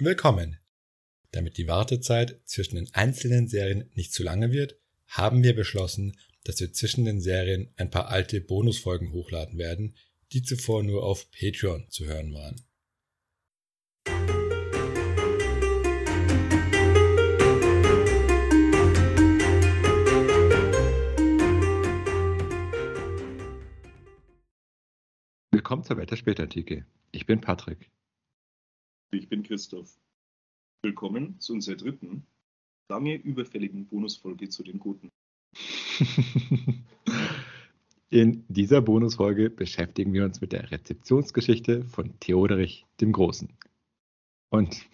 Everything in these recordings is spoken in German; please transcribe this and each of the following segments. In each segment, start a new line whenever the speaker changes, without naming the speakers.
Willkommen! Damit die Wartezeit zwischen den einzelnen Serien nicht zu lange wird, haben wir beschlossen, dass wir zwischen den Serien ein paar alte Bonusfolgen hochladen werden, die zuvor nur auf Patreon zu hören waren.
Willkommen zur Welt der Spätantike. Ich bin Patrick.
Ich bin Christoph. Willkommen zu unserer dritten, lange überfälligen Bonusfolge zu den Guten.
In dieser Bonusfolge beschäftigen wir uns mit der Rezeptionsgeschichte von Theoderich dem Großen. Und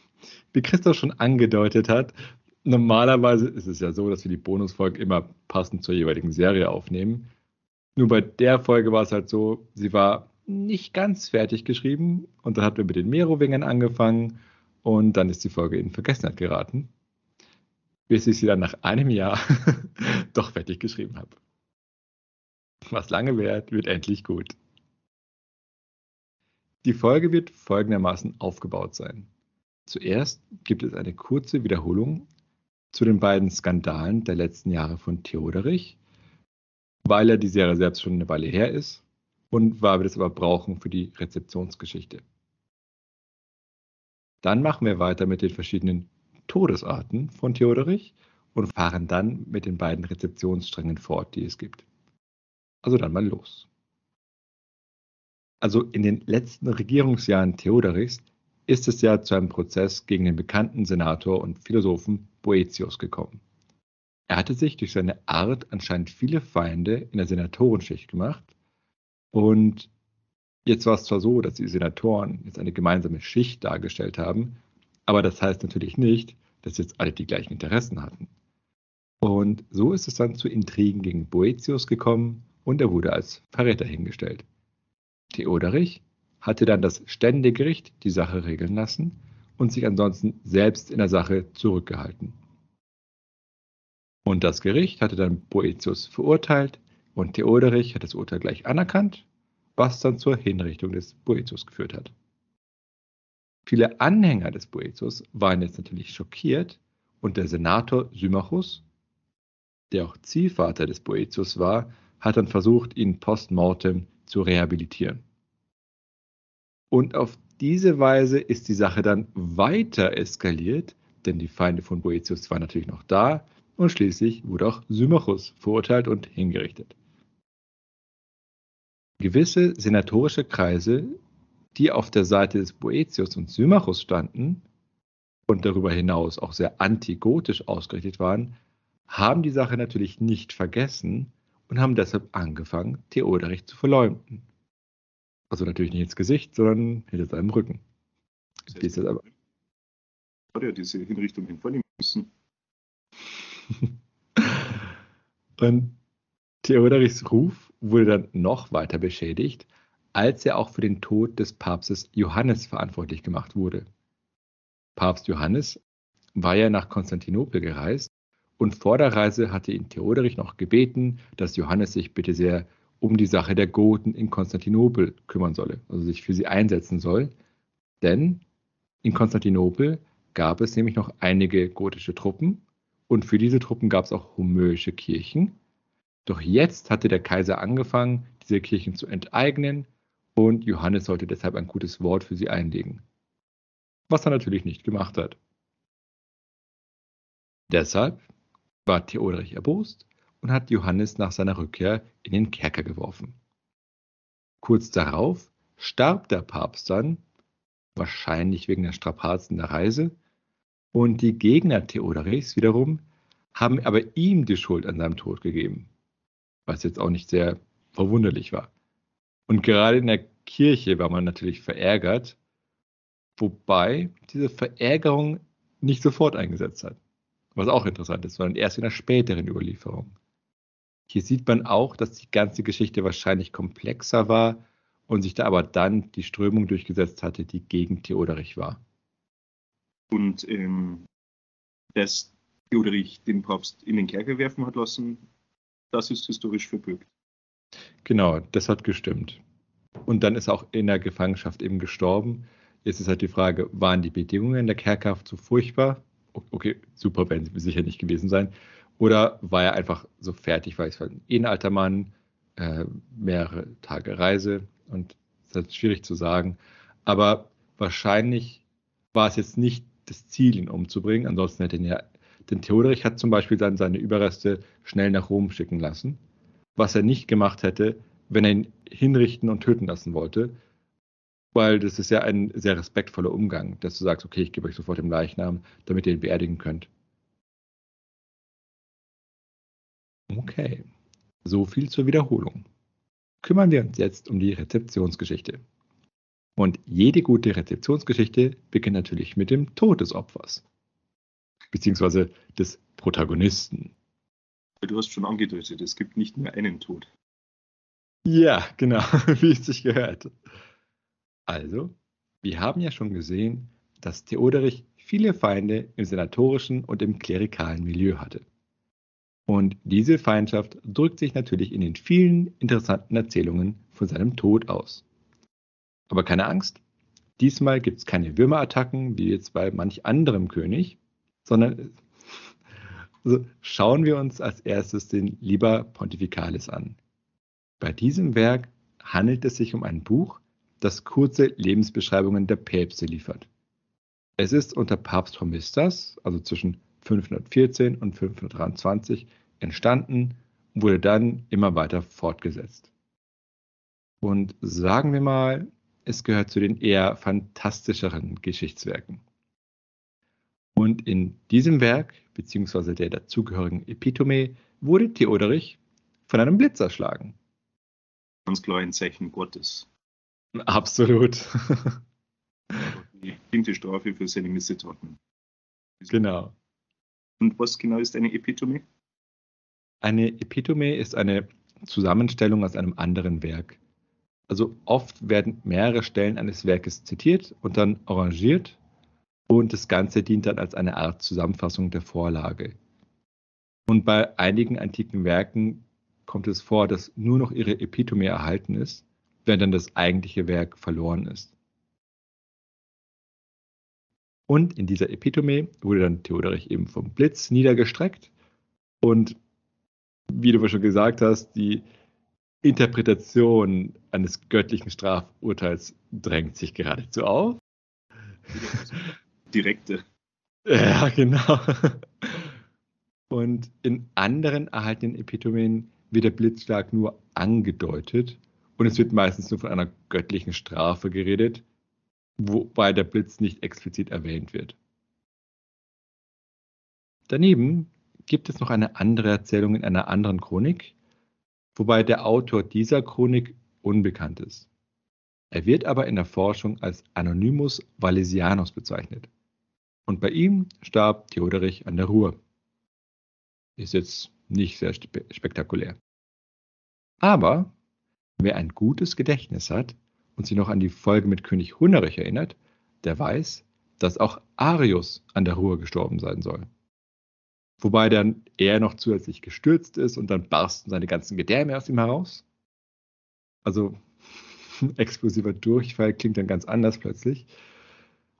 wie Christoph schon angedeutet hat, normalerweise ist es ja so, dass wir die Bonusfolge immer passend zur jeweiligen Serie aufnehmen. Nur bei der Folge war es halt so, sie war nicht ganz fertig geschrieben und dann hatten wir mit den Merowingern angefangen und dann ist die Folge in Vergessenheit geraten, bis ich sie dann nach einem Jahr doch fertig geschrieben habe. Was lange währt, wird endlich gut. Die Folge wird folgendermaßen aufgebaut sein. Zuerst gibt es eine kurze Wiederholung zu den beiden Skandalen der letzten Jahre von Theoderich, weil er die Serie selbst schon eine Weile her ist und weil wir das aber brauchen für die Rezeptionsgeschichte. Dann machen wir weiter mit den verschiedenen Todesarten von Theoderich und fahren dann mit den beiden Rezeptionssträngen fort, die es gibt. Also dann mal los. Also in den letzten Regierungsjahren Theoderichs ist es ja zu einem Prozess gegen den bekannten Senator und Philosophen Boetius gekommen. Er hatte sich durch seine Art anscheinend viele Feinde in der Senatorenschicht gemacht und jetzt war es zwar so, dass die Senatoren jetzt eine gemeinsame Schicht dargestellt haben, aber das heißt natürlich nicht, dass jetzt alle die gleichen Interessen hatten. Und so ist es dann zu Intrigen gegen Boetius gekommen und er wurde als Verräter hingestellt. Theoderich hatte dann das Ständegericht die Sache regeln lassen und sich ansonsten selbst in der Sache zurückgehalten. Und das Gericht hatte dann Boetius verurteilt und Theoderich hat das Urteil gleich anerkannt, was dann zur Hinrichtung des Boetius geführt hat. Viele Anhänger des Boetius waren jetzt natürlich schockiert und der Senator Symmachus, der auch Ziehvater des Boetius war, hat dann versucht, ihn postmortem zu rehabilitieren. Und auf diese Weise ist die Sache dann weiter eskaliert, denn die Feinde von Boetius waren natürlich noch da und schließlich wurde auch Symmachus verurteilt und hingerichtet. Gewisse senatorische Kreise, die auf der Seite des Boetius und Symmachus standen und darüber hinaus auch sehr antigotisch ausgerichtet waren, haben die Sache natürlich nicht vergessen und haben deshalb angefangen, Theoderich zu verleumden. Also natürlich nicht ins Gesicht, sondern hinter seinem Rücken.
Das heißt, aber hat er diese Hinrichtung hinvornehmen müssen.
und Theoderichs Ruf wurde dann noch weiter beschädigt, als er auch für den Tod des Papstes Johannes verantwortlich gemacht wurde. Papst Johannes war ja nach Konstantinopel gereist und vor der Reise hatte ihn Theoderich noch gebeten, dass Johannes sich bitte sehr um die Sache der Goten in Konstantinopel kümmern solle, also sich für sie einsetzen soll. Denn in Konstantinopel gab es nämlich noch einige gotische Truppen und für diese Truppen gab es auch homöische Kirchen. Doch jetzt hatte der Kaiser angefangen, diese Kirchen zu enteignen und Johannes sollte deshalb ein gutes Wort für sie einlegen. Was er natürlich nicht gemacht hat. Deshalb war Theoderich erbost und hat Johannes nach seiner Rückkehr in den Kerker geworfen. Kurz darauf starb der Papst dann, wahrscheinlich wegen der Strapazen der Reise, und die Gegner Theoderichs wiederum haben aber ihm die Schuld an seinem Tod gegeben, was jetzt auch nicht sehr verwunderlich war. Und gerade in der Kirche war man natürlich verärgert, wobei diese Verärgerung nicht sofort eingesetzt hat. Was auch interessant ist, sondern erst in der späteren Überlieferung. Hier sieht man auch, dass die ganze Geschichte wahrscheinlich komplexer war und sich da aber dann die Strömung durchgesetzt hatte, die gegen Theoderich war.
Und ähm, dass Theoderich den Papst in den Kerker werfen hat lassen, das ist historisch verbürgt.
Genau, das hat gestimmt. Und dann ist er auch in der Gefangenschaft eben gestorben. Jetzt ist halt die Frage, waren die Bedingungen der Kerkerhaft so furchtbar? Okay, super werden sie sicher nicht gewesen sein. Oder war er einfach so fertig, weil es war eh ein alter Mann, äh, mehrere Tage Reise und es ist halt schwierig zu sagen. Aber wahrscheinlich war es jetzt nicht das Ziel, ihn umzubringen. Ansonsten hätte ihn ja, denn Theoderich hat zum Beispiel dann seine Überreste schnell nach Rom schicken lassen, was er nicht gemacht hätte, wenn er ihn hinrichten und töten lassen wollte, weil das ist ja ein sehr respektvoller Umgang, dass du sagst, okay, ich gebe euch sofort den Leichnam, damit ihr ihn beerdigen könnt. Okay, so viel zur Wiederholung. Kümmern wir uns jetzt um die Rezeptionsgeschichte. Und jede gute Rezeptionsgeschichte beginnt natürlich mit dem Tod des Opfers, beziehungsweise des Protagonisten.
Du hast schon angedeutet, es gibt nicht nur einen Tod.
Ja, genau, wie es sich gehört. Also, wir haben ja schon gesehen, dass Theoderich viele Feinde im senatorischen und im klerikalen Milieu hatte. Und diese Feindschaft drückt sich natürlich in den vielen interessanten Erzählungen von seinem Tod aus. Aber keine Angst, diesmal gibt es keine Würmerattacken wie jetzt bei manch anderem König, sondern also schauen wir uns als erstes den Liber Pontificalis an. Bei diesem Werk handelt es sich um ein Buch, das kurze Lebensbeschreibungen der Päpste liefert. Es ist unter Papst Hormisdas, also zwischen 514 und 523, entstanden und wurde dann immer weiter fortgesetzt. Und sagen wir mal, es gehört zu den eher fantastischeren Geschichtswerken. Und in diesem Werk, beziehungsweise der dazugehörigen Epitome, wurde Theoderich von einem Blitz erschlagen.
Ganz klar ein Zeichen Gottes.
Absolut.
Die finte Strafe für seine Missetaten.
Genau.
Und was genau ist eine Epitome?
Eine Epitome ist eine Zusammenstellung aus einem anderen Werk. Also oft werden mehrere Stellen eines Werkes zitiert und dann arrangiert und das Ganze dient dann als eine Art Zusammenfassung der Vorlage. Und bei einigen antiken Werken kommt es vor, dass nur noch ihre Epitome erhalten ist, während dann das eigentliche Werk verloren ist. Und in dieser Epitome wurde dann Theoderich eben vom Blitz niedergestreckt. Und wie du schon gesagt hast, die Interpretation eines göttlichen Strafurteils drängt sich geradezu auf.
Direkte.
Ja, genau. Und in anderen erhaltenen Epitomen wird der Blitzschlag nur angedeutet und es wird meistens nur von einer göttlichen Strafe geredet, wobei der Blitz nicht explizit erwähnt wird. Daneben gibt es noch eine andere Erzählung in einer anderen Chronik, wobei der Autor dieser Chronik unbekannt ist. Er wird aber in der Forschung als Anonymus Valesianus bezeichnet. Und bei ihm starb Theoderich an der Ruhr. Ist jetzt nicht sehr spektakulär. Aber wer ein gutes Gedächtnis hat und sich noch an die Folge mit König Hunnerich erinnert, der weiß, dass auch Arius an der Ruhr gestorben sein soll. Wobei dann er noch zusätzlich gestürzt ist und dann barsten seine ganzen Gedärme aus ihm heraus. Also explosiver Durchfall klingt dann ganz anders plötzlich.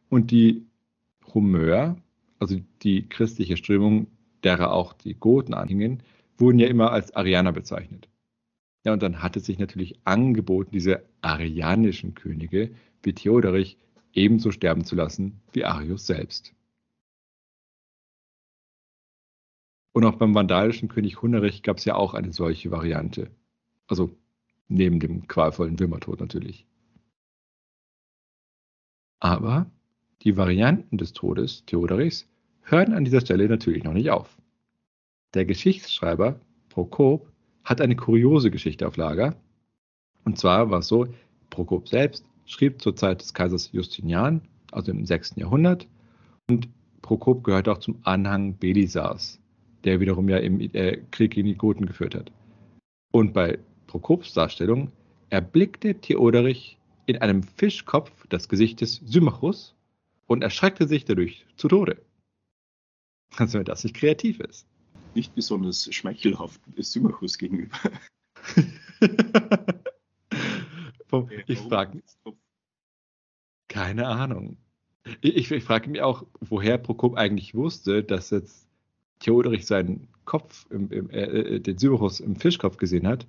Und die Humeur, also die christliche Strömung, derer auch die Goten anhingen, wurden ja immer als Arianer bezeichnet. Ja, und dann hat es sich natürlich angeboten, diese arianischen Könige wie Theoderich ebenso sterben zu lassen wie Arius selbst. Und auch beim vandalischen König Hunnerich gab es ja auch eine solche Variante. Also neben dem qualvollen Würmertod natürlich. Aber die Varianten des Todes Theoderichs hören an dieser Stelle natürlich noch nicht auf. Der Geschichtsschreiber Prokop hat eine kuriose Geschichte auf Lager. Und zwar war es so, Prokop selbst schrieb zur Zeit des Kaisers Justinian, also im 6. Jahrhundert, und Prokop gehört auch zum Anhang Belisars, der wiederum ja im äh, Krieg gegen die Goten geführt hat. Und bei Prokops Darstellung erblickte Theoderich in einem Fischkopf das Gesicht des Symmachus und erschreckte sich dadurch zu Tode. Also wenn das nicht kreativ ist.
Nicht besonders schmeichelhaft Symmachus gegenüber.
ich frage, Keine Ahnung. Ich, ich frage mich auch, woher Prokop eigentlich wusste, dass jetzt Theoderich seinen Kopf, im, im, äh, äh den Syberus im Fischkopf gesehen hat,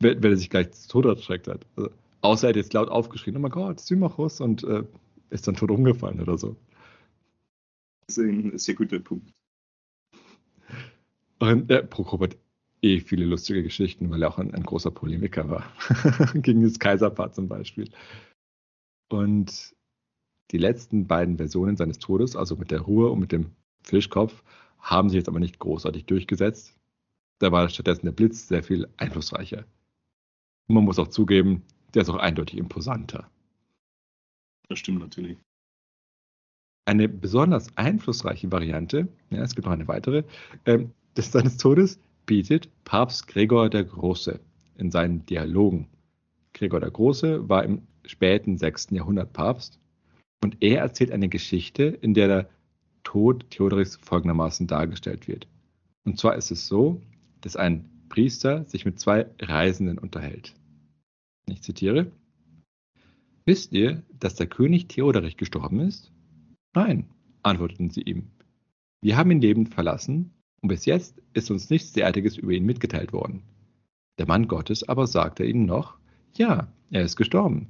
wenn, wenn er sich gleich zu Tode erschreckt hat. Also, außer er hat jetzt laut aufgeschrien, oh mein Gott, Symmachus und äh, ist dann tot umgefallen oder so.
Das ist ein sehr guter Punkt.
Und äh, Prokop hat eh viele lustige Geschichten, weil er auch ein, ein großer Polemiker war. Gegen das Kaiserpaar zum Beispiel. Und die letzten beiden Versionen seines Todes, also mit der Ruhe und mit dem Fischkopf, haben sich jetzt aber nicht großartig durchgesetzt. Da war stattdessen der Blitz sehr viel einflussreicher. Und man muss auch zugeben, der ist auch eindeutig imposanter.
Das stimmt natürlich.
Eine besonders einflussreiche Variante, ja, es gibt noch eine weitere, äh, des seines Todes bietet Papst Gregor der Große in seinen Dialogen. Gregor der Große war im späten 6. Jahrhundert Papst und er erzählt eine Geschichte, in der der Tod Theodorichs folgendermaßen dargestellt wird. Und zwar ist es so, dass ein Priester sich mit zwei Reisenden unterhält. Ich zitiere. Wisst ihr, dass der König Theodorich gestorben ist? Nein, antworteten sie ihm. Wir haben ihn lebend verlassen und bis jetzt ist uns nichts derartiges über ihn mitgeteilt worden. Der Mann Gottes aber sagte ihnen noch, ja, er ist gestorben.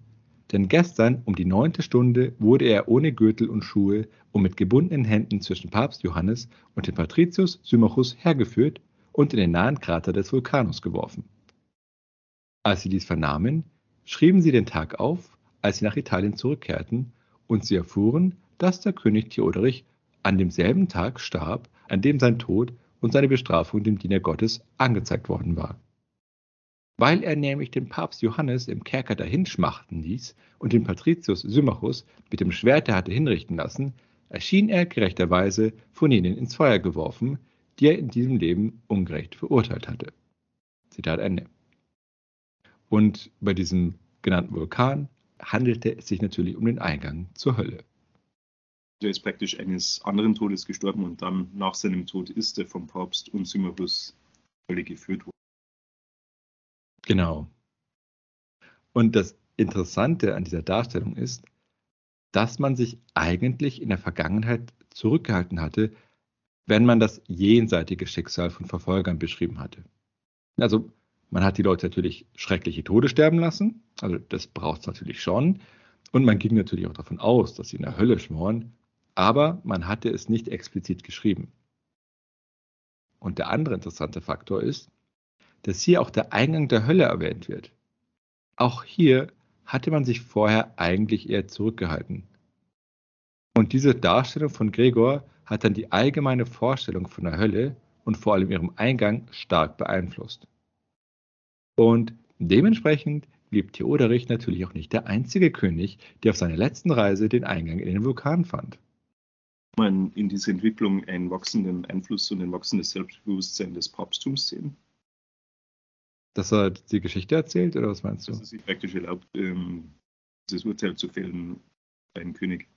Denn gestern um die neunte Stunde wurde er ohne Gürtel und Schuhe und mit gebundenen Händen zwischen Papst Johannes und dem Patricius Symmachus hergeführt und in den nahen Krater des Vulkanus geworfen. Als sie dies vernahmen, schrieben sie den Tag auf, als sie nach Italien zurückkehrten, und sie erfuhren, dass der König Theodorich an demselben Tag starb, an dem sein Tod und seine Bestrafung dem Diener Gottes angezeigt worden war. Weil er nämlich den Papst Johannes im Kerker dahinschmachten ließ und den Patricius Symmachus mit dem Schwerte hatte hinrichten lassen, erschien er gerechterweise von ihnen ins Feuer geworfen, die er in diesem Leben ungerecht verurteilt hatte. Zitat Ende. Und bei diesem genannten Vulkan handelte es sich natürlich um den Eingang zur Hölle.
Er ist praktisch eines anderen Todes gestorben und dann nach seinem Tod ist er vom Papst und Symmachus Hölle geführt worden.
Genau. Und das Interessante an dieser Darstellung ist, dass man sich eigentlich in der Vergangenheit zurückgehalten hatte, wenn man das jenseitige Schicksal von Verfolgern beschrieben hatte. Also man hat die Leute natürlich schreckliche Tode sterben lassen, also das braucht es natürlich schon. Und man ging natürlich auch davon aus, dass sie in der Hölle schmoren, aber man hatte es nicht explizit geschrieben. Und der andere interessante Faktor ist, dass hier auch der Eingang der Hölle erwähnt wird. Auch hier hatte man sich vorher eigentlich eher zurückgehalten. Und diese Darstellung von Gregor hat dann die allgemeine Vorstellung von der Hölle und vor allem ihrem Eingang stark beeinflusst. Und dementsprechend blieb Theoderich natürlich auch nicht der einzige König, der auf seiner letzten Reise den Eingang in den Vulkan fand.
Man in dieser Entwicklung einen wachsenden Einfluss und ein wachsendes Selbstbewusstsein des Papsttums sehen?
Dass er die Geschichte erzählt, oder was meinst du?
Dass er sich praktisch erlaubt, ähm, dieses Urteil zu fällen bei einem König.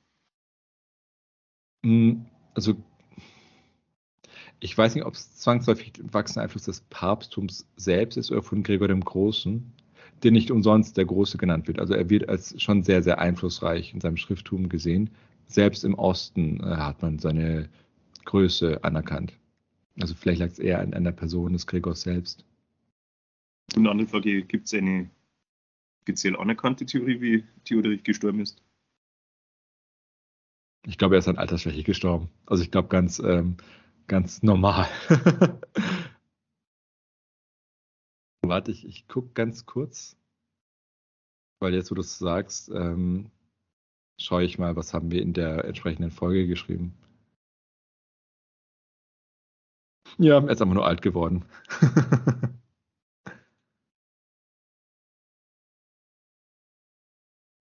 Hm, also, ich weiß nicht, ob es zwangsläufig wachsender Einfluss des Papsttums selbst ist oder von Gregor dem Großen, der nicht umsonst der Große genannt wird. Also er wird als schon sehr, sehr einflussreich in seinem Schrifttum gesehen. Selbst im Osten äh, hat man seine Größe anerkannt. Also vielleicht lag es eher an, der Person des Gregors selbst.
Und eine andere Frage, gibt es eine offiziell anerkannte Theorie, wie Theodorich gestorben ist?
Ich glaube, er ist an Altersschwäche gestorben. Also ich glaube ganz, ähm, ganz normal. Warte, ich, ich gucke ganz kurz, weil jetzt, wo du es sagst, ähm, schaue ich mal, was haben wir in der entsprechenden Folge geschrieben. Ja, er ist einfach nur alt geworden.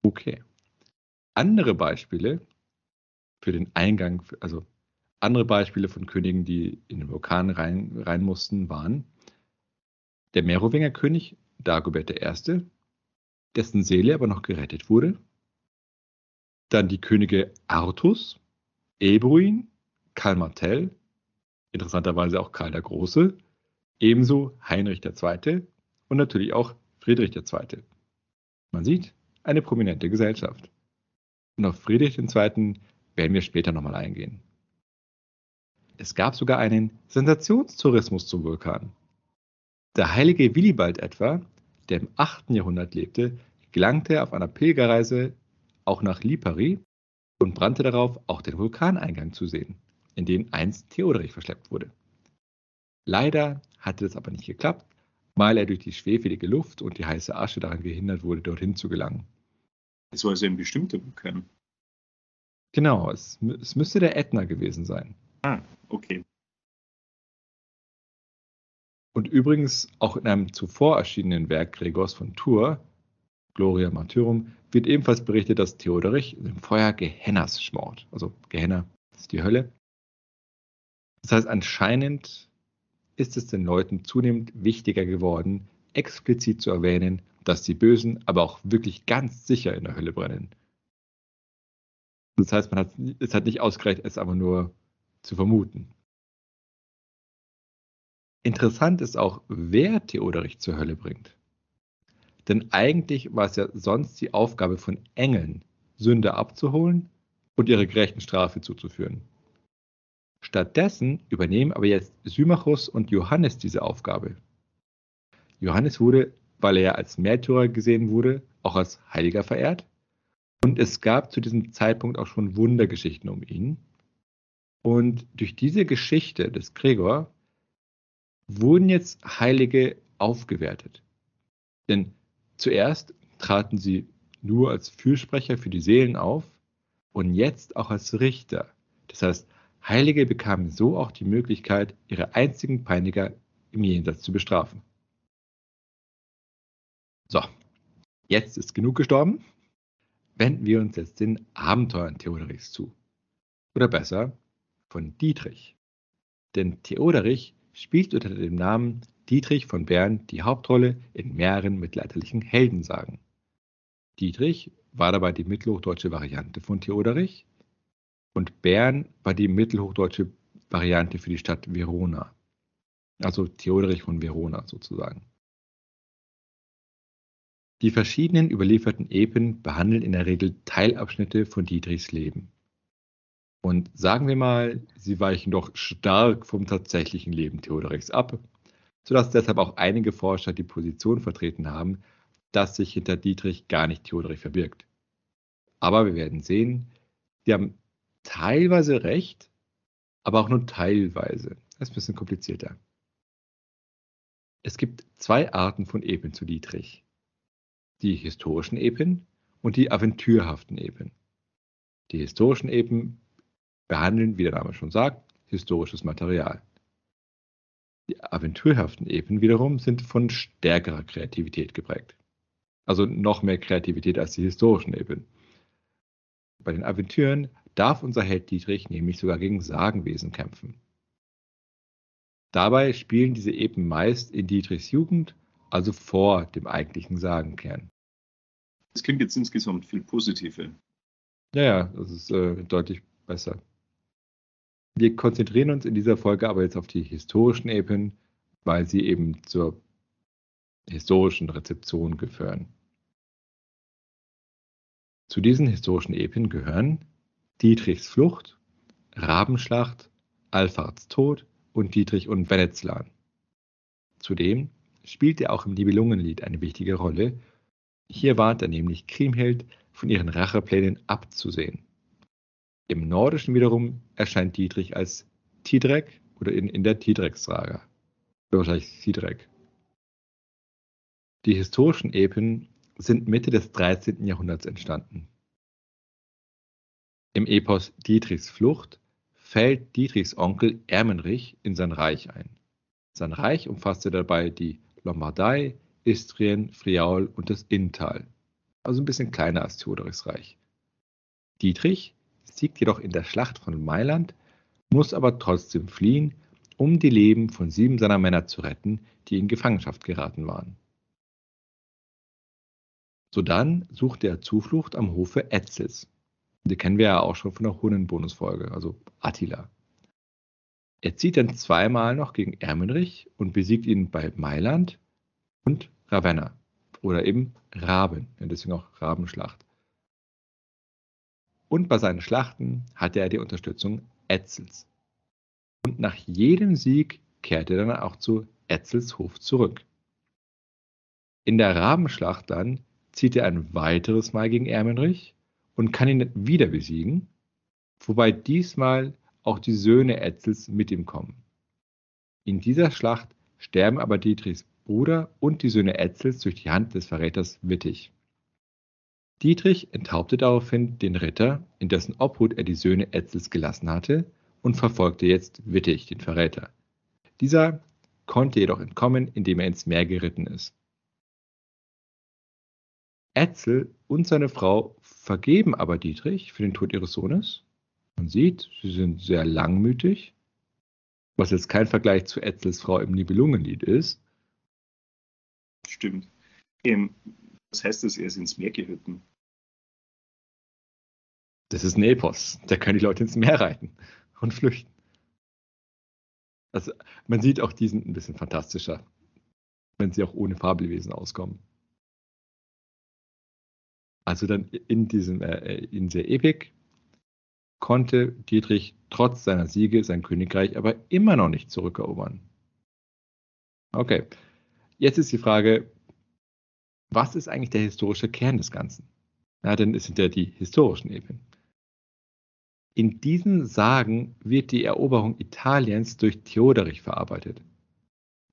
Okay. Andere Beispiele für den Eingang, also andere Beispiele von Königen, die in den Vulkan rein, rein mussten, waren der Merowinger König Dagobert I., dessen Seele aber noch gerettet wurde. Dann die Könige Artus, Ebruin, Karl Martell, interessanterweise auch Karl der Große, ebenso Heinrich II. und natürlich auch Friedrich II. Man sieht, eine prominente Gesellschaft. Und auf Friedrich II. werden wir später nochmal eingehen. Es gab sogar einen Sensationstourismus zum Vulkan. Der heilige Willibald etwa, der im 8. Jahrhundert lebte, gelangte auf einer Pilgerreise auch nach Lipari und brannte darauf, auch den Vulkaneingang zu sehen, in den einst Theoderich verschleppt wurde. Leider hatte das aber nicht geklappt, weil er durch die schwefelige Luft und die heiße Asche daran gehindert wurde, dorthin zu gelangen.
Es war also ein bestimmter Vulkan.
Genau, es, es müsste der Ätna gewesen sein.
Ah, okay.
Und übrigens auch in einem zuvor erschienenen Werk Gregors von Tours, Gloria Martyrum, wird ebenfalls berichtet, dass Theoderich im Feuer Gehennas schmort. Also Gehenna ist die Hölle. Das heißt, anscheinend ist es den Leuten zunehmend wichtiger geworden, explizit zu erwähnen, dass die Bösen aber auch wirklich ganz sicher in der Hölle brennen. Das heißt, man hat, es hat nicht ausgereicht, es aber nur zu vermuten. Interessant ist auch, wer Theoderich zur Hölle bringt. Denn eigentlich war es ja sonst die Aufgabe von Engeln, Sünder abzuholen und ihre gerechten Strafe zuzuführen. Stattdessen übernehmen aber jetzt Symmachus und Johannes diese Aufgabe. Johannes wurde, weil er als Märtyrer gesehen wurde, auch als Heiliger verehrt. Und es gab zu diesem Zeitpunkt auch schon Wundergeschichten um ihn. Und durch diese Geschichte des Gregor wurden jetzt Heilige aufgewertet. Denn zuerst traten sie nur als Fürsprecher für die Seelen auf und jetzt auch als Richter. Das heißt, Heilige bekamen so auch die Möglichkeit, ihre einzigen Peiniger im Jenseits zu bestrafen. So, jetzt ist genug gestorben. Wenden wir uns jetzt den Abenteuern Theoderichs zu. Oder besser, von Dietrich. Denn Theoderich spielt unter dem Namen Dietrich von Bern die Hauptrolle in mehreren mittelalterlichen Heldensagen. Dietrich war dabei die mittelhochdeutsche Variante von Theoderich und Bern war die mittelhochdeutsche Variante für die Stadt Verona. Also Theoderich von Verona sozusagen. Die verschiedenen überlieferten Epen behandeln in der Regel Teilabschnitte von Dietrichs Leben. Und sagen wir mal, sie weichen doch stark vom tatsächlichen Leben Theodorichs ab, sodass deshalb auch einige Forscher die Position vertreten haben, dass sich hinter Dietrich gar nicht Theodorich verbirgt. Aber wir werden sehen, die haben teilweise recht, aber auch nur teilweise. Das ist ein bisschen komplizierter. Es gibt zwei Arten von Epen zu Dietrich. Die historischen Epen und die aventürhaften Epen. Die historischen Epen behandeln, wie der Name schon sagt, historisches Material. Die aventurhaften Epen wiederum sind von stärkerer Kreativität geprägt. Also noch mehr Kreativität als die historischen Epen. Bei den Aventüren darf unser Held Dietrich nämlich sogar gegen Sagenwesen kämpfen. Dabei spielen diese Epen meist in Dietrichs Jugend, also vor dem eigentlichen Sagenkern.
Das klingt jetzt insgesamt viel positiver.
Ja, ja, das ist äh, deutlich besser. Wir konzentrieren uns in dieser Folge aber jetzt auf die historischen Epen, weil sie eben zur historischen Rezeption gehören. Zu diesen historischen Epen gehören Dietrichs Flucht, Rabenschlacht, Alfards Tod und Dietrich und Venetzlan. Zudem spielt er auch im Nibelungenlied eine wichtige Rolle. Hier warnt er nämlich Kriemhild von ihren Racheplänen abzusehen. Im Nordischen wiederum erscheint Dietrich als Tidrek oder in, in der Tidrek-Saga. Wahrscheinlich Tidrek. Die historischen Epen sind Mitte des 13. Jahrhunderts entstanden. Im Epos Dietrichs Flucht fällt Dietrichs Onkel Ermenrich in sein Reich ein. Sein Reich umfasste dabei die Lombardei, Istrien, Friaul und das Inntal, also ein bisschen kleiner als Theodorichs Reich. Dietrich siegt jedoch in der Schlacht von Mailand, muss aber trotzdem fliehen, um die Leben von sieben seiner Männer zu retten, die in Gefangenschaft geraten waren. Sodann suchte er Zuflucht am Hofe Etzels. Die kennen wir ja auch schon von der Hunnen-Bonusfolge, also Attila. Er zieht dann zweimal noch gegen Ermenrich und besiegt ihn bei Mailand und Ravenna oder eben Raben, deswegen auch Rabenschlacht. Und bei seinen Schlachten hatte er die Unterstützung Etzels. Und nach jedem Sieg kehrte er dann auch zu Etzels Hof zurück. In der Rabenschlacht dann zieht er ein weiteres Mal gegen Ermenrich und kann ihn wieder besiegen, wobei diesmal auch die Söhne Etzels mit ihm kommen. In dieser Schlacht sterben aber Dietrichs Bruder und die Söhne Etzels durch die Hand des Verräters Wittig. Dietrich enthauptet daraufhin den Ritter, in dessen Obhut er die Söhne Etzels gelassen hatte, und verfolgte jetzt Wittig, den Verräter. Dieser konnte jedoch entkommen, indem er ins Meer geritten ist. Etzel und seine Frau vergeben aber Dietrich für den Tod ihres Sohnes. Man sieht, sie sind sehr langmütig, was jetzt kein Vergleich zu Etzels Frau im Nibelungenlied ist.
Stimmt. Ähm, was heißt das, er ist ins Meer geritten?
Das ist ein Epos. Da können die Leute ins Meer reiten und flüchten. Also man sieht auch, die sind ein bisschen fantastischer, wenn sie auch ohne Fabelwesen auskommen. Also dann in diesem äh, in der Epik konnte Dietrich trotz seiner Siege sein Königreich aber immer noch nicht zurückerobern. Okay, jetzt ist die Frage, was ist eigentlich der historische Kern des Ganzen? Na, denn es sind ja die historischen Epen. In diesen Sagen wird die Eroberung Italiens durch Theoderich verarbeitet.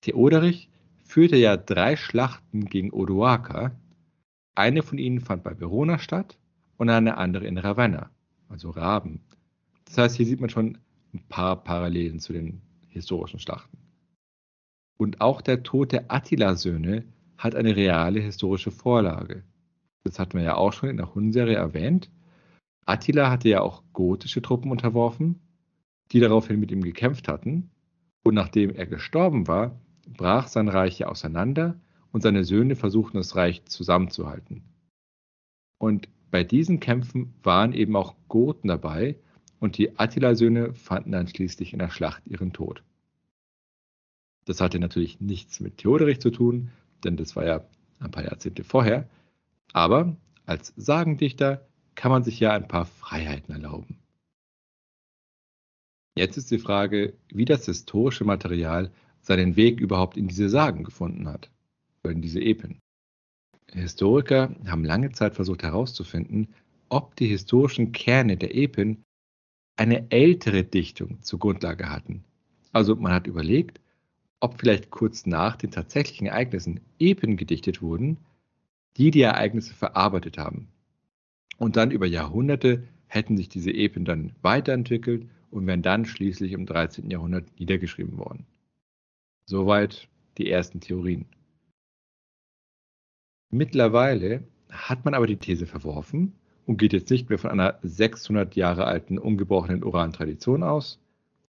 Theoderich führte ja drei Schlachten gegen Odoaker. Eine von ihnen fand bei Verona statt und eine andere in Ravenna, also Raben. Das heißt, hier sieht man schon ein paar Parallelen zu den historischen Schlachten. Und auch der Tod der Attila-Söhne hat eine reale historische Vorlage. Das hatten wir ja auch schon in der Hun-Serie erwähnt. Attila hatte ja auch gotische Truppen unterworfen, die daraufhin mit ihm gekämpft hatten. Und nachdem er gestorben war, brach sein Reich ja auseinander und seine Söhne versuchten das Reich zusammenzuhalten. Und bei diesen Kämpfen waren eben auch Goten dabei und die Attila-Söhne fanden dann schließlich in der Schlacht ihren Tod. Das hatte natürlich nichts mit Theoderich zu tun, denn das war ja ein paar Jahrzehnte vorher. Aber als Sagendichter kann man sich ja ein paar Freiheiten erlauben. Jetzt ist die Frage, wie das historische Material seinen Weg überhaupt in diese Sagen gefunden hat, oder in diese Epen. Historiker haben lange Zeit versucht herauszufinden, ob die historischen Kerne der Epen eine ältere Dichtung zur Grundlage hatten. Also man hat überlegt, ob vielleicht kurz nach den tatsächlichen Ereignissen Epen gedichtet wurden, die die Ereignisse verarbeitet haben. Und dann über Jahrhunderte hätten sich diese Epen dann weiterentwickelt und wären dann schließlich im 13. Jahrhundert niedergeschrieben worden. Soweit die ersten Theorien. Mittlerweile hat man aber die These verworfen und geht jetzt nicht mehr von einer 600 Jahre alten ungebrochenen Uran-Tradition aus,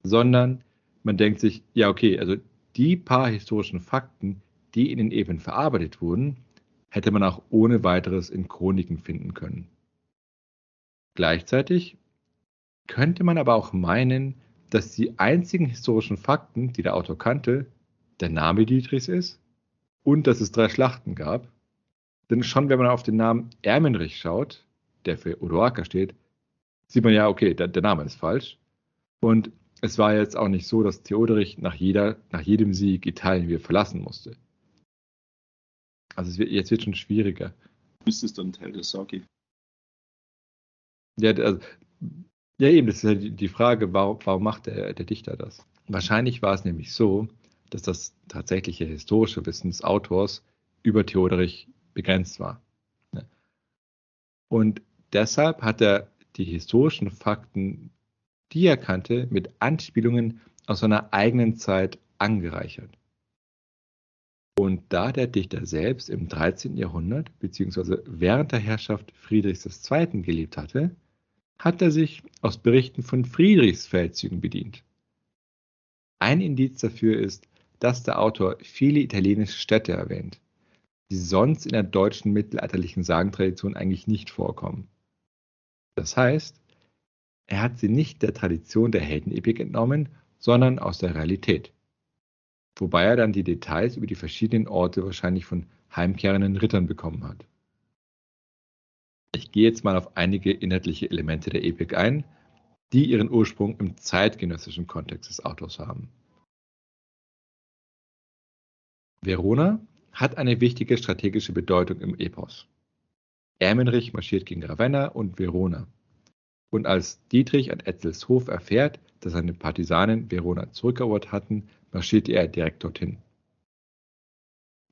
sondern man denkt sich, ja okay, also die paar historischen Fakten, die in den Epen verarbeitet wurden, hätte man auch ohne weiteres in Chroniken finden können. Gleichzeitig könnte man aber auch meinen, dass die einzigen historischen Fakten, die der Autor kannte, der Name Dietrichs ist und dass es drei Schlachten gab. Denn schon wenn man auf den Namen Ermenrich schaut, der für Odoaker steht, sieht man ja, okay, der, der, Name ist falsch. Und es war jetzt auch nicht so, dass Theoderich nach, jeder, nach jedem Sieg Italien wieder verlassen musste. Also wird, jetzt wird schon schwieriger.
Müsste es dann Teil der Sage
ja, also, ja, eben, das ist ja die Frage, warum, warum macht der, der Dichter das? Wahrscheinlich war es nämlich so, dass das tatsächliche historische Wissen des Autors über Theoderich begrenzt war. Und deshalb hat er die historischen Fakten, die er kannte, mit Anspielungen aus seiner eigenen Zeit angereichert. Und da der Dichter selbst im 13. Jahrhundert bzw. während der Herrschaft Friedrichs II. gelebt hatte, hat er sich aus Berichten von Friedrichs Feldzügen bedient. Ein Indiz dafür ist, dass der Autor viele italienische Städte erwähnt, die sonst in der deutschen mittelalterlichen Sagentradition eigentlich nicht vorkommen. Das heißt, er hat sie nicht der Tradition der Heldenepik entnommen, sondern aus der Realität. Wobei er dann die Details über die verschiedenen Orte wahrscheinlich von heimkehrenden Rittern bekommen hat. Ich gehe jetzt mal auf einige inhaltliche Elemente der Epik ein, die ihren Ursprung im zeitgenössischen Kontext des Autors haben. Verona hat eine wichtige strategische Bedeutung im Epos. Ermenrich marschiert gegen Ravenna und Verona. Und als Dietrich an Etzels Hof erfährt, dass seine Partisanen Verona zurückerobert hatten, marschierte er direkt dorthin.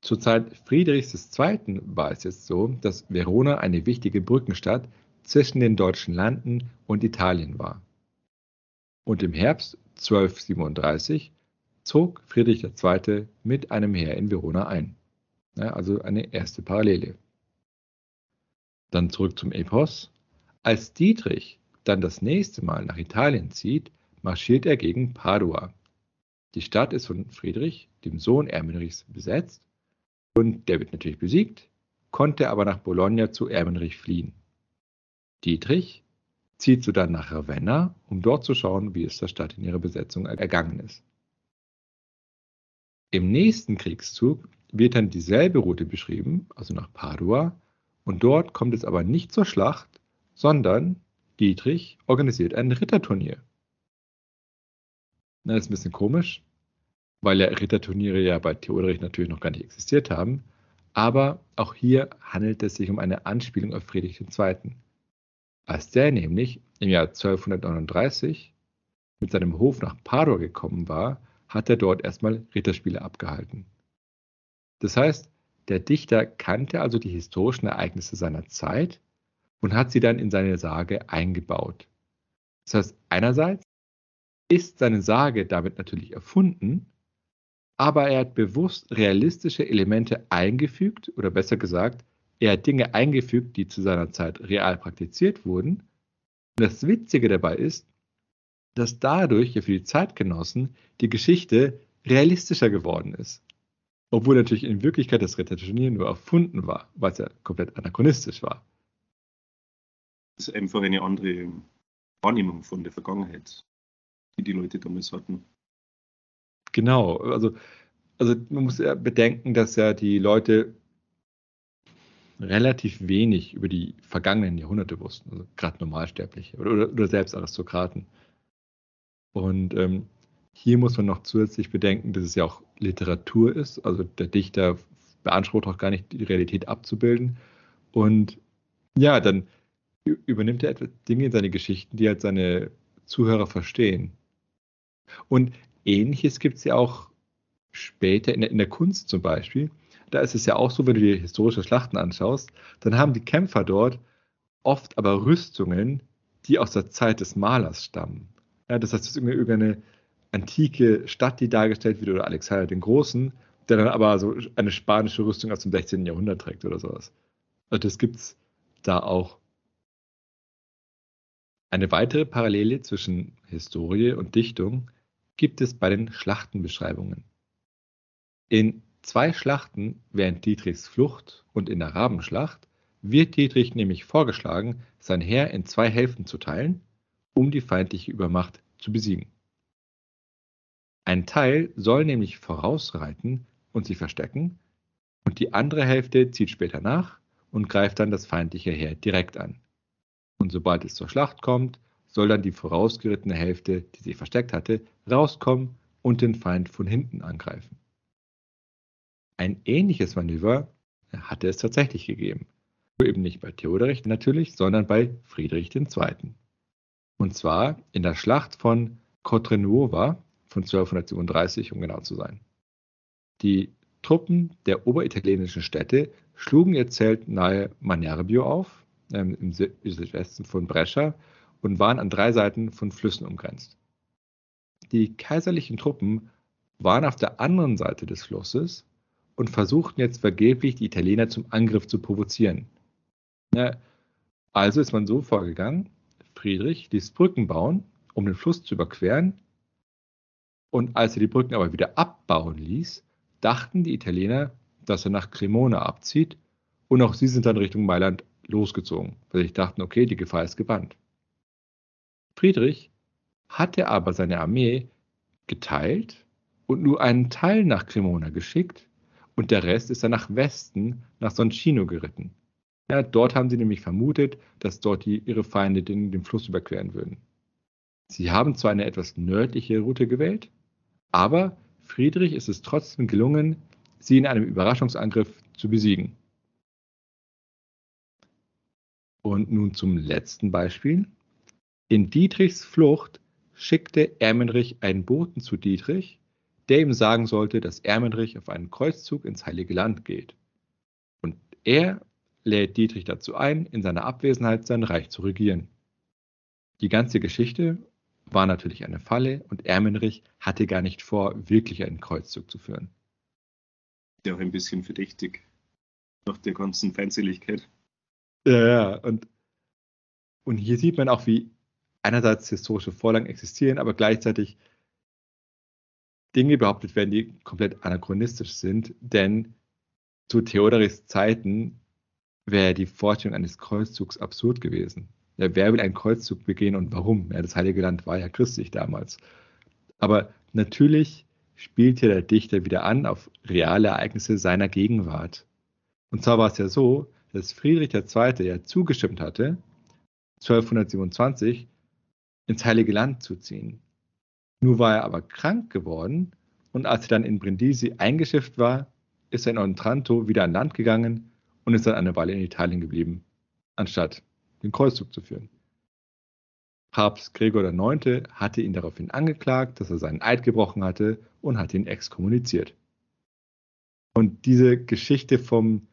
Zur Zeit Friedrichs II. war es jetzt so, dass Verona eine wichtige Brückenstadt zwischen den deutschen Landen und Italien war. Und im Herbst 1237 zog Friedrich II. mit einem Heer in Verona ein. Also eine erste Parallele. Dann zurück zum Epos. Als Dietrich dann das nächste Mal nach Italien zieht, marschiert er gegen Padua. Die Stadt ist von Friedrich, dem Sohn Ermenrichs, besetzt und der wird natürlich besiegt, konnte aber nach Bologna zu Ermenrich fliehen. Dietrich zieht so dann nach Ravenna, um dort zu schauen, wie es der Stadt in ihrer Besetzung ergangen ist. Im nächsten Kriegszug wird dann dieselbe Route beschrieben, also nach Padua, und dort kommt es aber nicht zur Schlacht, sondern Dietrich organisiert ein Ritterturnier. Na, ist ein bisschen komisch, weil ja Ritterturniere ja bei Theoderich natürlich noch gar nicht existiert haben, aber auch hier handelt es sich um eine Anspielung auf Friedrich II. Als der nämlich im Jahr 1239 mit seinem Hof nach Padua gekommen war, hat er dort erstmal Ritterspiele abgehalten. Das heißt, der Dichter kannte also die historischen Ereignisse seiner Zeit und hat sie dann in seine Sage eingebaut. Das heißt, einerseits ist seine Sage damit natürlich erfunden, aber er hat bewusst realistische Elemente eingefügt, oder besser gesagt, er hat Dinge eingefügt, die zu seiner Zeit real praktiziert wurden. Und das Witzige dabei ist, dass dadurch ja für die Zeitgenossen die Geschichte realistischer geworden ist. Obwohl natürlich in Wirklichkeit das Ritterturnier nur erfunden war, was ja komplett anachronistisch war.
Das ist einfach eine andere Wahrnehmung von der Vergangenheit, die die Leute damals hatten.
Genau, also, also man muss ja bedenken, dass ja die Leute relativ wenig über die vergangenen Jahrhunderte wussten, also gerade Normalsterbliche oder, oder, oder selbst Aristokraten. Und ähm, hier muss man noch zusätzlich bedenken, dass es ja auch Literatur ist. Also der Dichter beansprucht auch gar nicht, die Realität abzubilden. Und ja, dann übernimmt er etwas Dinge in seine Geschichten, die halt seine Zuhörer verstehen. Und ähnliches gibt es ja auch später in der, in der Kunst zum Beispiel da ist es ja auch so, wenn du dir historische Schlachten anschaust, dann haben die Kämpfer dort oft aber Rüstungen, die aus der Zeit des Malers stammen. Ja, das heißt, es ist irgendeine antike Stadt, die dargestellt wird, oder Alexander den Großen, der dann aber so eine spanische Rüstung aus dem 16. Jahrhundert trägt oder sowas. Also das gibt es da auch. Eine weitere Parallele zwischen Historie und Dichtung gibt es bei den Schlachtenbeschreibungen. In zwei Schlachten während Dietrichs Flucht und in der Rabenschlacht wird Dietrich nämlich vorgeschlagen, sein Heer in zwei Hälften zu teilen, um die feindliche Übermacht zu besiegen. Ein Teil soll nämlich vorausreiten und sich verstecken, und die andere Hälfte zieht später nach und greift dann das feindliche Heer direkt an. Und sobald es zur Schlacht kommt, soll dann die vorausgerittene Hälfte, die sich versteckt hatte, rauskommen und den Feind von hinten angreifen. Ein ähnliches Manöver hatte es tatsächlich gegeben. Nur eben nicht bei Theoderich natürlich, sondern bei Friedrich II. Und zwar in der Schlacht von Cotrenuova von 1237, um genau zu sein. Die Truppen der oberitalienischen Städte schlugen ihr Zelt nahe Manerbio auf, ähm, im Südwesten von Brescia, und waren an drei Seiten von Flüssen umgrenzt. Die kaiserlichen Truppen waren auf der anderen Seite des Flusses und versuchten jetzt vergeblich, die Italiener zum Angriff zu provozieren. Also ist man so vorgegangen, Friedrich ließ Brücken bauen, um den Fluss zu überqueren, und als er die Brücken aber wieder abbauen ließ, dachten die Italiener, dass er nach Cremona abzieht, und auch sie sind dann Richtung Mailand losgezogen, weil sie dachten, okay, die Gefahr ist gebannt. Friedrich hatte aber seine Armee geteilt und nur einen Teil nach Cremona geschickt und der Rest ist dann nach Westen, nach Soncino geritten. Ja, dort haben sie nämlich vermutet, dass dort die, ihre Feinde den, den Fluss überqueren würden. Sie haben zwar eine etwas nördliche Route gewählt, aber Friedrich ist es trotzdem gelungen, sie in einem Überraschungsangriff zu besiegen. Und nun zum letzten Beispiel. In Dietrichs Flucht schickte Ermenrich einen Boten zu Dietrich, der ihm sagen sollte, dass Ermenrich auf einen Kreuzzug ins Heilige Land geht. Und er lädt Dietrich dazu ein, in seiner Abwesenheit sein Reich zu regieren. Die ganze Geschichte war natürlich eine Falle und Ermenrich hatte gar nicht vor, wirklich einen Kreuzzug zu führen.
Ja, auch ein bisschen verdächtig nach der ganzen Feindseligkeit.
Ja, ja, und, und hier sieht man auch, wie einerseits historische Vorlagen existieren, aber gleichzeitig Dinge behauptet werden, die komplett anachronistisch sind, denn zu Theodorichs Zeiten wäre die Vorstellung eines Kreuzzugs absurd gewesen. Ja, wer will einen Kreuzzug begehen und warum? Ja, das Heilige Land war ja christlich damals. Aber natürlich spielt hier der Dichter wieder an auf reale Ereignisse seiner Gegenwart. Und zwar war es ja so, dass Friedrich II. ja zugestimmt hatte, 1227 ins Heilige Land zu ziehen. Nur war er aber krank geworden und als er dann in Brindisi eingeschifft war, ist er in Otranto wieder an Land gegangen und ist dann eine Weile in Italien geblieben, anstatt den Kreuzzug zu führen. Papst Gregor IX. hatte ihn daraufhin angeklagt, dass er seinen Eid gebrochen hatte und hat ihn exkommuniziert. Und diese Geschichte vom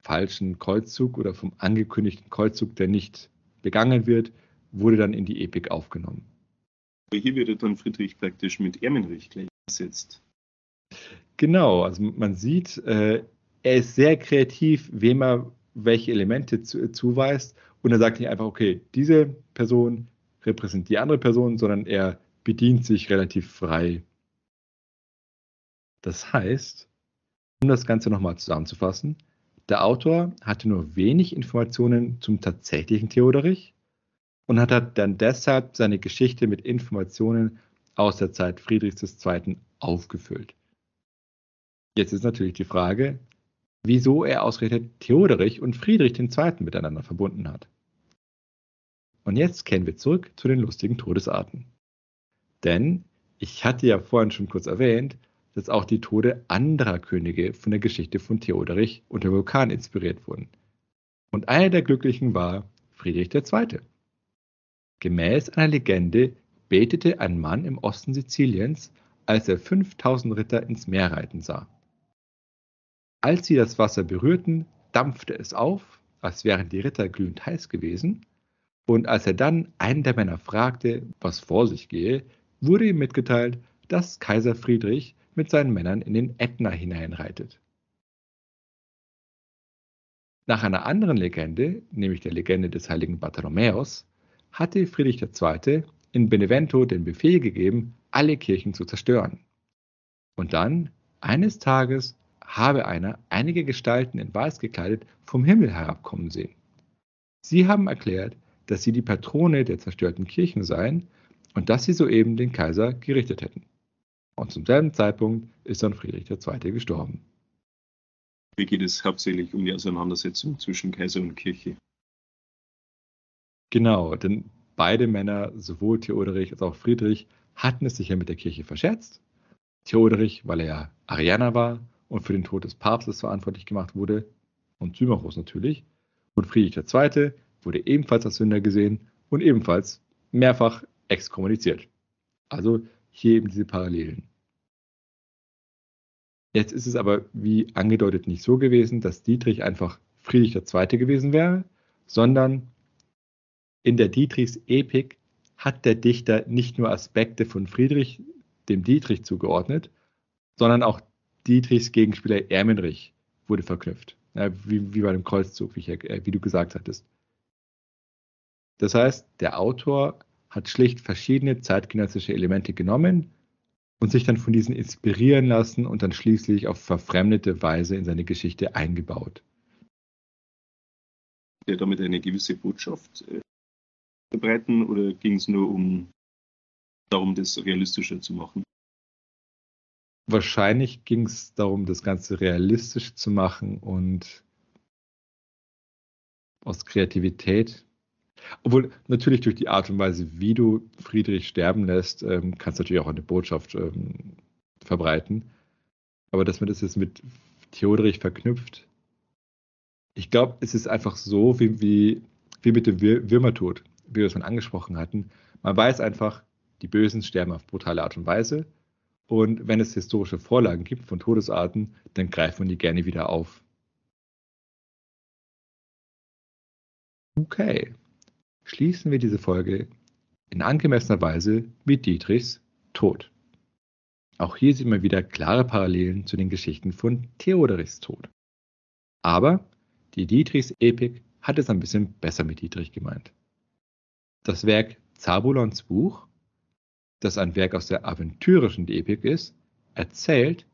falschen Kreuzzug oder vom angekündigten Kreuzzug, der nicht begangen wird, wurde dann in die Epik aufgenommen.
Hier wird dann Friedrich praktisch mit Ermenrich gleichgesetzt.
Genau, also man sieht, äh, er ist sehr kreativ, wem er welche Elemente zu, zuweist. Und er sagt nicht einfach, okay, diese Person repräsentiert die andere Person, sondern er bedient sich relativ frei. Das heißt, um das Ganze nochmal zusammenzufassen, der Autor hatte nur wenig Informationen zum tatsächlichen Theoderich und hat dann deshalb seine Geschichte mit Informationen aus der Zeit Friedrichs II. aufgefüllt. Jetzt ist natürlich die Frage, wieso er ausgerechnet Theoderich und Friedrich II. miteinander verbunden hat. Und jetzt kehren wir zurück zu den lustigen Todesarten. Denn ich hatte ja vorhin schon kurz erwähnt, dass auch die Tode anderer Könige von der Geschichte von Theoderich und der Vulkan inspiriert wurden. Und einer der Glücklichen war Friedrich II. Gemäß einer Legende betete ein Mann im Osten Siziliens, als er 5000 Ritter ins Meer reiten sah. Als sie das Wasser berührten, dampfte es auf, als wären die Ritter glühend heiß gewesen, und als er dann einen der Männer fragte, was vor sich gehe, wurde ihm mitgeteilt, dass Kaiser Friedrich mit seinen Männern in den Ätna hineinreitet. Nach einer anderen Legende, nämlich der Legende des heiligen Bartholomäus, hatte Friedrich II. in Benevento den Befehl gegeben, alle Kirchen zu zerstören. Und dann, eines Tages, habe einer einige Gestalten in Weiß gekleidet vom Himmel herabkommen sehen. Sie haben erklärt, dass sie die Patrone der zerstörten Kirchen seien und dass sie soeben den Kaiser gerichtet hätten. Und zum selben Zeitpunkt ist dann Friedrich II. gestorben.
Hier geht es hauptsächlich um die Auseinandersetzung zwischen Kaiser und Kirche.
Genau, denn beide Männer, sowohl Theoderich als auch Friedrich, hatten es sich ja mit der Kirche verscherzt. Theoderich, weil er ja Arianer war und für den Tod des Papstes verantwortlich gemacht wurde, und Symmachus natürlich. Und Friedrich II. wurde ebenfalls als Sünder gesehen und ebenfalls mehrfach exkommuniziert. Also hier eben diese Parallelen. Jetzt ist es aber, wie angedeutet, nicht so gewesen, dass Dietrich einfach Friedrich II. gewesen wäre, sondern in der Dietrichs-Epik hat der Dichter nicht nur Aspekte von Friedrich dem Dietrich zugeordnet, sondern auch Dietrichs Gegenspieler Ermenrich wurde verknüpft. Wie, wie, bei dem Kreuzzug, wie, ich, äh, wie du gesagt hattest. Das heißt, der Autor hat schlicht verschiedene zeitgenössische Elemente genommen und sich dann von diesen inspirieren lassen und dann schließlich auf verfremdete Weise in seine Geschichte eingebaut.
Ja, damit eine gewisse Botschaft äh, verbreiten oder ging es nur um darum, das realistischer zu machen?
Wahrscheinlich ging es darum, das Ganze realistisch zu machen und aus Kreativität. Obwohl natürlich durch die Art und Weise, wie du Friedrich sterben lässt, ähm, kannst du natürlich auch eine Botschaft ähm, verbreiten. Aber dass man das jetzt mit Theodorich verknüpft, ich glaube, es ist einfach so, wie, wie, wie mit dem Würmertod, wie wir es schon angesprochen hatten. Man weiß einfach, die Bösen sterben auf brutale Art und Weise. Und wenn es historische Vorlagen gibt von Todesarten, dann greift man die gerne wieder auf. Okay, schließen wir diese Folge in angemessener Weise mit Dietrichs Tod. Auch hier sieht man wieder klare Parallelen zu den Geschichten von Theodorichs Tod. Aber die Dietrichs Epik hat es ein bisschen besser mit Dietrich gemeint. Das Werk Zabulons Buch, das ein Werk aus der aventürischen Epik ist, erzählt,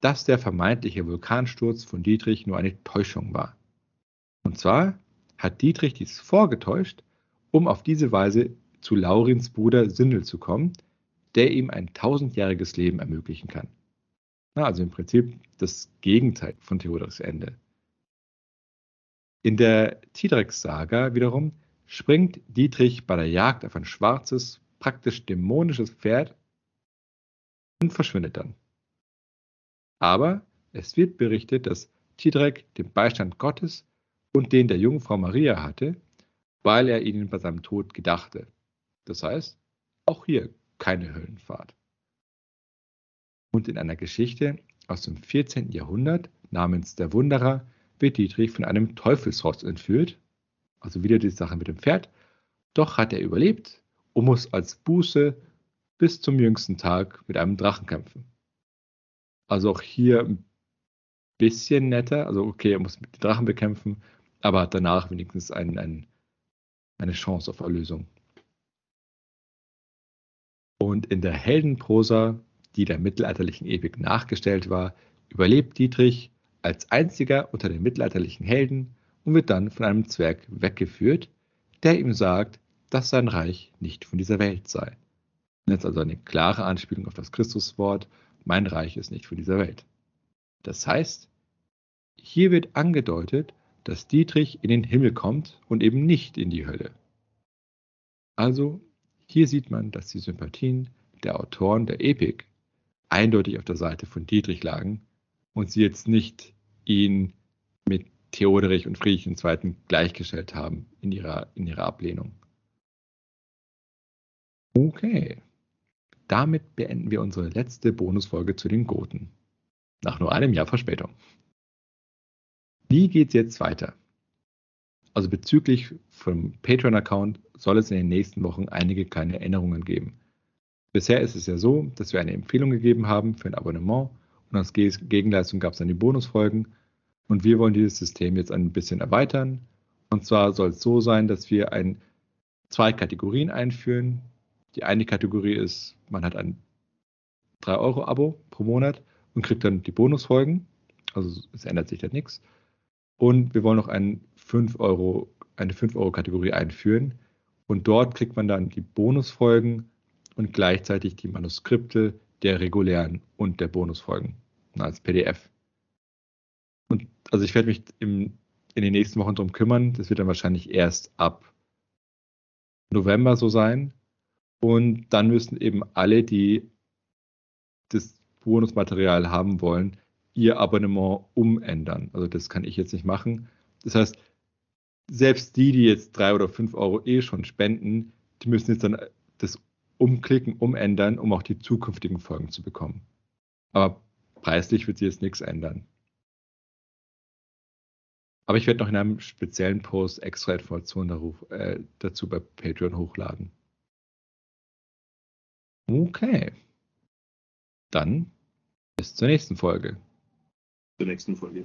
dass der vermeintliche Vulkansturz von Dietrich nur eine Täuschung war. Und zwar hat Dietrich dies vorgetäuscht, um auf diese Weise zu Laurins Bruder Sindel zu kommen, der ihm ein tausendjähriges Leben ermöglichen kann. Na, also im Prinzip das Gegenteil von Theodors Ende. In der Tidrex-Saga wiederum springt Dietrich bei der Jagd auf ein schwarzes, praktisch dämonisches Pferd und verschwindet dann. Aber es wird berichtet, dass Tidrek den Beistand Gottes und den der Jungfrau Maria hatte, weil er ihnen bei seinem Tod gedachte. Das heißt, auch hier keine Höllenfahrt. Und in einer Geschichte aus dem 14. Jahrhundert namens Der Wunderer wird Dietrich von einem Teufelsross entführt, also wieder die Sache mit dem Pferd, doch hat er überlebt und muss als Buße bis zum jüngsten Tag mit einem Drachen kämpfen. Also auch hier ein bisschen netter, also okay, er muss mit den Drachen bekämpfen, aber hat danach wenigstens ein, ein, eine Chance auf Erlösung. Und in der Heldenprosa, die der mittelalterlichen Epik nachgestellt war, überlebt Dietrich als einziger unter den mittelalterlichen Helden und wird dann von einem Zwerg weggeführt, der ihm sagt, dass sein Reich nicht von dieser Welt sei. Jetzt also eine klare Anspielung auf das Christuswort, mein Reich ist nicht von dieser Welt. Das heißt, hier wird angedeutet, dass Dietrich in den Himmel kommt und eben nicht in die Hölle. Also hier sieht man, dass die Sympathien der Autoren der Epik eindeutig auf der Seite von Dietrich lagen und sie jetzt nicht ihn mit Theoderich und Friedrich II. gleichgestellt haben in ihrer, in ihrer Ablehnung. Okay, damit beenden wir unsere letzte Bonusfolge zu den Goten. Nach nur einem Jahr Verspätung. Wie geht's jetzt weiter? Also bezüglich vom Patreon-Account soll es in den nächsten Wochen einige kleine Erinnerungen geben. Bisher ist es ja so, dass wir eine Empfehlung gegeben haben für ein Abonnement und als Gegenleistung gab es dann die Bonusfolgen. Und wir wollen dieses System jetzt ein bisschen erweitern. Und zwar soll es so sein, dass wir ein, zwei Kategorien einführen. Die eine Kategorie ist, man hat ein 3-Euro-Abo pro Monat und kriegt dann die Bonusfolgen. Also es ändert sich da nichts. Und wir wollen noch ein 5 Euro, eine 5-Euro-Kategorie einführen. Und dort kriegt man dann die Bonusfolgen und gleichzeitig die Manuskripte der regulären und der Bonusfolgen als PDF. Also ich werde mich im, in den nächsten Wochen darum kümmern. Das wird dann wahrscheinlich erst ab November so sein. Und dann müssen eben alle, die das Bonusmaterial haben wollen, ihr Abonnement umändern. Also das kann ich jetzt nicht machen. Das heißt, selbst die, die jetzt drei oder fünf Euro eh schon spenden, die müssen jetzt dann das umklicken, umändern, um auch die zukünftigen Folgen zu bekommen. Aber preislich wird sich jetzt nichts ändern. Aber ich werde noch in einem speziellen Post extra Informationen äh, dazu bei Patreon hochladen. Okay. Dann bis zur nächsten Folge.
Zur nächsten Folge.